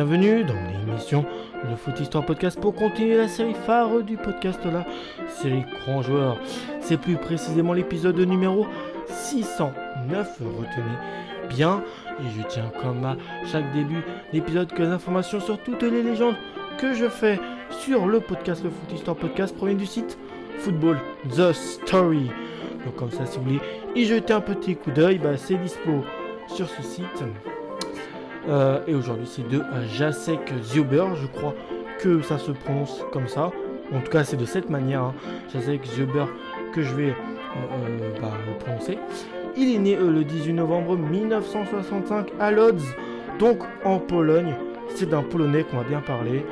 bienvenue dans l'émission Le Foot Histoire Podcast pour continuer la série phare du podcast, la série Grand Joueur. C'est plus précisément l'épisode numéro 609, retenez bien. Et je tiens comme à chaque début d'épisode que les informations sur toutes les légendes que je fais sur le podcast Le Foot Histoire Podcast proviennent du site Football The Story. Donc comme ça, si vous voulez y jeter un petit coup d'œil, bah, c'est dispo sur ce site. Euh, et aujourd'hui, c'est de Jacek Zuber, je crois que ça se prononce comme ça. En tout cas, c'est de cette manière, hein. Jacek Zuber, que je vais euh, euh, bah, prononcer. Il est né le 18 novembre 1965 à Lodz, donc en Pologne. C'est d'un Polonais qu'on va bien parler.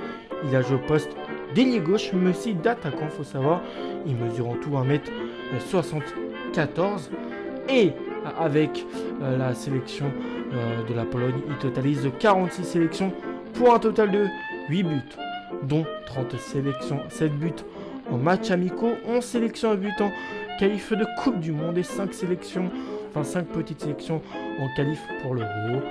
Il a joué au poste d'ailier gauche, mais aussi d'attaquant, faut savoir. Il mesure en tout 1m74. Et avec la sélection euh, de la Pologne. Il totalise 46 sélections pour un total de 8 buts, dont 30 sélections, 7 buts en matchs amicaux, 11 sélections à buts en qualif de Coupe du Monde et 5 sélections, enfin 5 petites sélections en qualif pour l'Euro.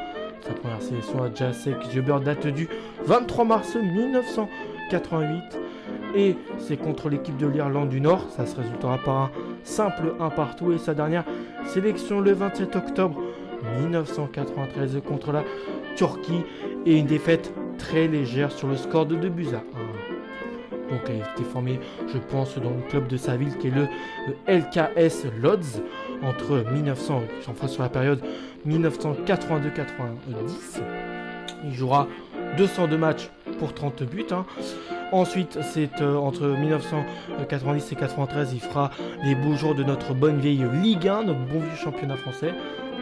Sa première sélection à Jacek Zuber date du 23 mars 1988 et c'est contre l'équipe de l'Irlande du Nord. Ça se résultera par un simple 1 partout et sa dernière sélection le 27 octobre 1993 contre la Turquie et une défaite très légère sur le score de 2 buts à 1. Donc elle a été formée, je pense, dans le club de sa ville qui est le, LKS Lodz entre 1900, enfin sur la période 1982-90. Il jouera 202 matchs pour 30 buts. Hein. Ensuite, c'est euh, entre 1990 et 93, il fera les beaux jours de notre bonne vieille Ligue 1, notre bon vieux championnat français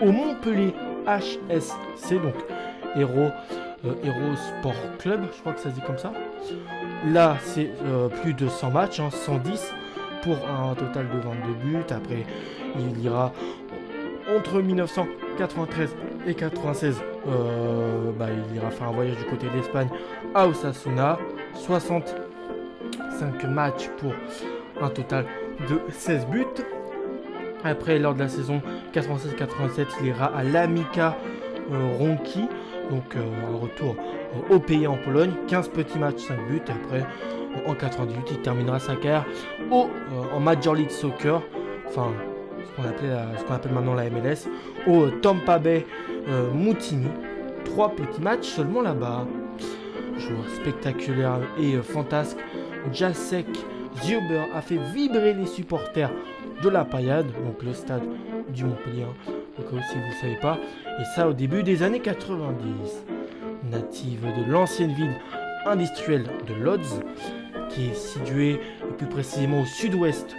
au Montpellier HSC, donc Héros, euh, Sport Club, je crois que ça se dit comme ça. Là, c'est euh, plus de 100 matchs, 110 hein, pour un total de 22 buts. Après, il ira entre 1993 et 96. Euh, bah, il ira faire un voyage du côté de l'Espagne à Osasuna. 65 matchs pour un total de 16 buts. Après, lors de la saison 96-87, il ira à l'Amica euh, Ronki, donc euh, un retour euh, au pays en Pologne. 15 petits matchs, 5 buts. Après, en 98, il terminera sa carrière au, en Major League Soccer, enfin ce qu'on appelle maintenant la MLS, au Tampa Bay Mutiny. Trois petits matchs seulement là-bas. Joueur spectaculaire et fantasque, Jacek Zuber a fait vibrer les supporters de la Paillade, donc le stade du Montpellier, hein, si vous ne savez pas, et ça au début des années 90. Native de l'ancienne ville industrielle de Lodz, qui est située plus précisément au sud-ouest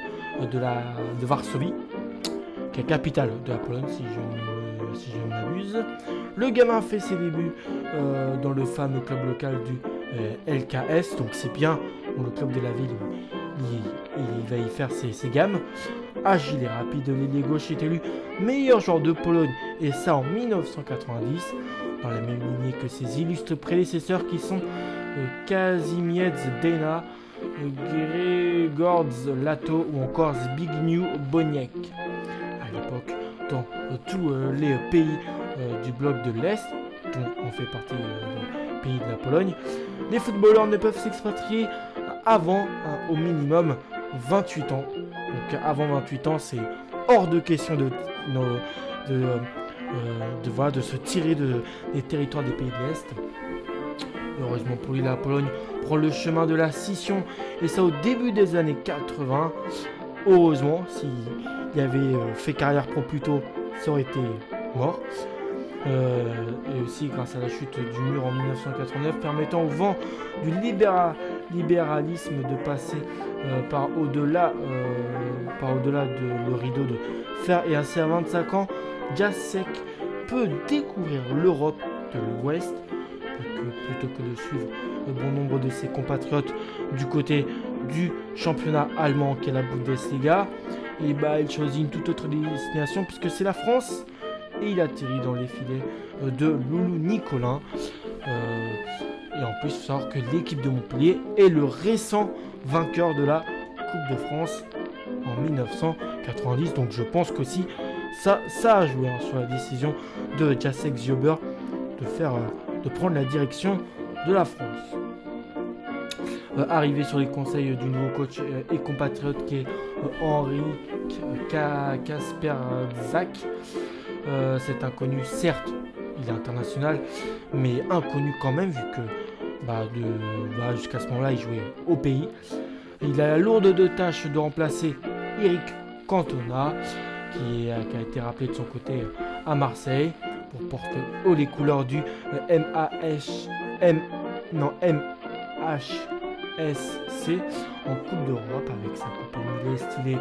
de, la, de Varsovie, qui est capitale de la Pologne, si je, si je m'abuse. Le gamin fait ses débuts euh, dans le fameux club local du euh, LKS, donc c'est bien le club de la ville il, va y faire ses, gammes. Agile et rapide, l'ailier gauche est élu meilleur joueur de Pologne, et ça en 1990, dans la même lignée que ses illustres prédécesseurs qui sont euh, Dena, Gregorz Lato ou encore Zbigniew Boniek. À l'époque, dans euh, tous les pays du bloc de l'Est, dont on fait partie du pays de la Pologne, les footballeurs ne peuvent s'expatrier avant euh, au minimum 28 ans. Donc avant 28 ans, c'est hors de question de, de, euh, euh, de, se tirer de, des territoires des pays de l'Est. Heureusement pour lui, la Pologne prend le chemin de la scission, et ça au début des années 80. Heureusement, s'il avait fait carrière pro plus tôt, ça aurait été mort. Euh, et aussi grâce à la chute du mur en 1989, permettant au vent du libéralisme de passer euh, par au-delà euh, par au-delà de le rideau de fer et ainsi à 25 ans, Jacek peut découvrir l'Europe de l'Ouest plutôt que de suivre le bon nombre de ses compatriotes du côté du championnat allemand qu'est la Bundesliga, et bah il choisit une toute autre destination puisque c'est la France et il atterrit dans les filets euh, de Loulou Nicolin. Euh, et en plus, il faut savoir que l'équipe de Montpellier est le récent vainqueur de la Coupe de France en 1990. Donc je pense qu'aussi ça, ça a joué hein, sur la décision de Jacek Ziober de, faire, euh, de prendre la direction de la France. Euh, arrivé sur les conseils du nouveau coach euh, et compatriote qui est Henri Kasper Zach. cet inconnu, certes, il est international, mais inconnu quand même, vu que bah, bah, jusqu'à ce moment-là, il jouait au pays. Il a la lourde de tâche de remplacer Eric Cantona, qui, a été rappelé de son côté à Marseille pour porter haut les couleurs du MAH, M, non, MHSC en Coupe d'Europe avec sa coupe stylée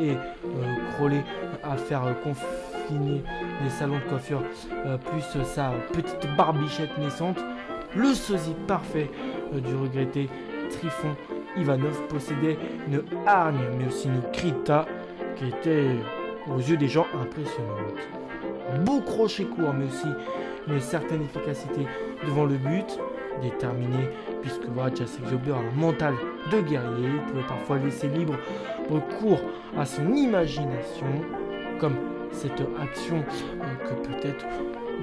et euh, à faire confiner les salons de coiffure euh, plus sa petite barbichette naissante. Le sosie parfait euh, du regretté Trifon Ivanov possédait une hargne mais aussi une krita qui était aux yeux des gens impressionnante. Beau crochet court mais aussi une certaine efficacité devant le but, déterminé puisque voilà, Jacek a un mental de guerrier, il pouvait parfois laisser libre recours à son imagination, comme cette action euh, que peut-être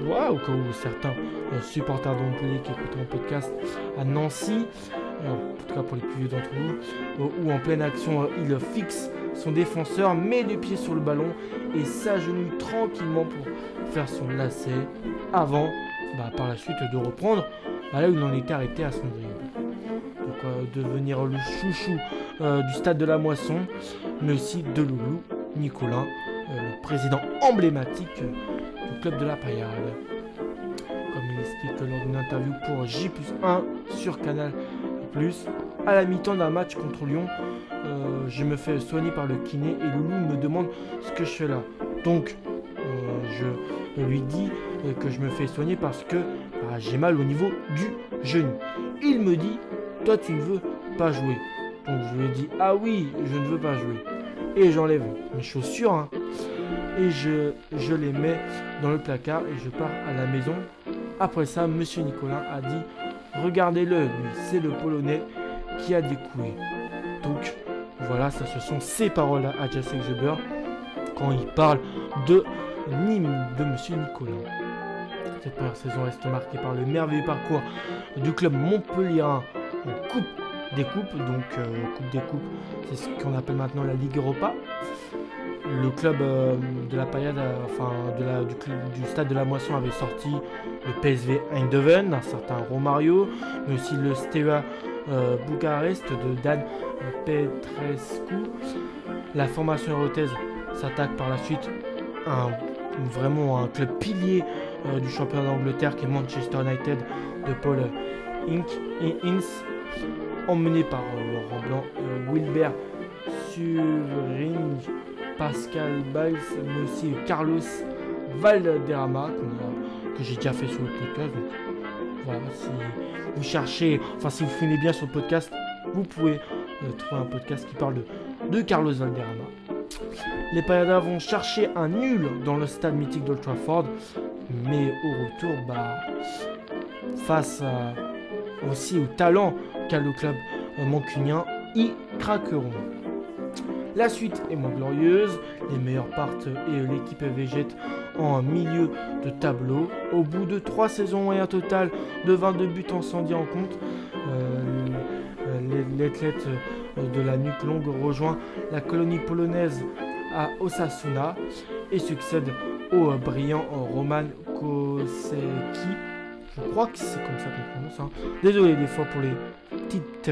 ou certains euh, supporters de qui écoutent mon podcast à Nancy, euh, en tout cas pour les plus vieux d'entre vous, où en pleine action il fixe son défenseur, met les pieds sur le ballon et s'agenouille tranquillement pour faire son lacet avant bah, par la suite de reprendre là où il en était arrêté à dribble. Donc devenir le chouchou du stade de la moisson, mais aussi de Loulou, Nicolas, le président emblématique du club de la paillade. Comme il explique lors d'une interview pour J 1 sur Canal à la mi-temps d'un match contre Lyon, euh, je me fais soigner par le kiné et Loulou me demande ce que je fais là. Donc, euh, je lui dis euh, que je me fais soigner parce que bah, j'ai mal au niveau du genou. Il me dit, toi tu ne veux pas jouer. Donc je lui dit, ah oui, je ne veux pas jouer. Et j'enlève mes chaussures, hein et je, je les mets dans le placard et je pars à la maison. Après ça, Monsieur Nicolas a dit Regardez-le, lui, c'est le Polonais qui a des couilles. Donc voilà, ça ce sont ses paroles à Jacek Geber quand il parle de Nîmes de Monsieur Nicolas. Cette première saison reste marquée par le merveilleux parcours du club Montpellier en Coupe des Coupes, donc euh, Coupe des Coupes, c'est ce qu'on appelle maintenant la Ligue Europa le club euh, de la paillade, euh, enfin du, du, stade de la Moisson avait sorti le PSV Eindhoven, un certain Romario, mais aussi le Steaua Bucarest de Dan Petrescu. La formation eurothèse s'attaque par la suite à un, vraiment un club pilier du championnat d'Angleterre qui est Manchester United de Paul Ince, emmené par Laurent Blanc, Wilbert Suring Pascal Biles, mais aussi Carlos Valderrama, que j'ai déjà fait sur le podcast. Voilà, si vous cherchez, enfin si vous finissez bien sur le podcast, vous pouvez euh, trouver un podcast qui parle de, Carlos Valderrama. Les Payadas vont chercher un nul dans le stade mythique d'Old Trafford, mais au retour, bah, face aussi au talent qu'a le club mancunien, ils craqueront. La suite est moins glorieuse, les meilleurs partent et l'équipe végète en milieu de tableau. Au bout de 3 saisons et un total de 22 buts en 110 en compte, euh, l'athlète de la nuque longue rejoint la colonie polonaise à Osasuna et succède au brillant Roman Kosecki. Je crois que c'est comme ça qu'on prononce. Hein. Désolé des fois pour les petites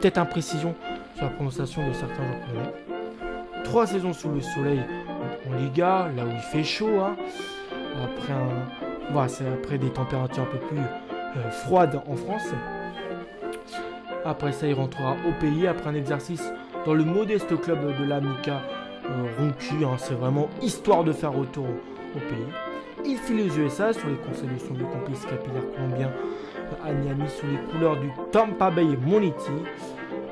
peut-être imprécisions sur la prononciation de certains japonais. Trois saisons sous le soleil en Liga, là où il fait chaud. Hein. Après, un... voilà, c'est après des températures un peu plus euh, froides en France. Après ça, il rentrera au pays après un exercice dans le modeste club de l'Amica euh, Roncu. Hein. c'est vraiment histoire de faire retour au, pays. Il file les USA sur les conseils de son complice capillaire colombien à Miami sous les couleurs du Tampa Bay Monity.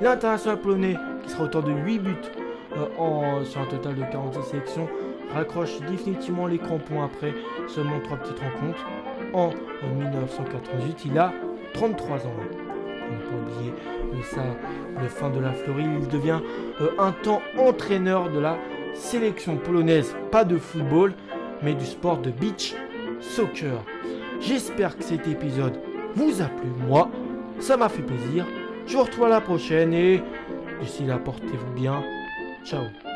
L'international polonais, qui sera auteur de 8 buts euh, en, sur un total de 46 sélections, raccroche définitivement les crampons après seulement 3 petites rencontres. En 1988, il a 33 ans. On peut oublier ça, le fin de la Floride. Il devient euh, un temps entraîneur de la sélection polonaise, pas de football, mais du sport de beach soccer. J'espère que cet épisode vous a plu. Moi, Ça m'a fait plaisir. Je vous retrouve à la prochaine et d'ici là, portez-vous bien. Ciao.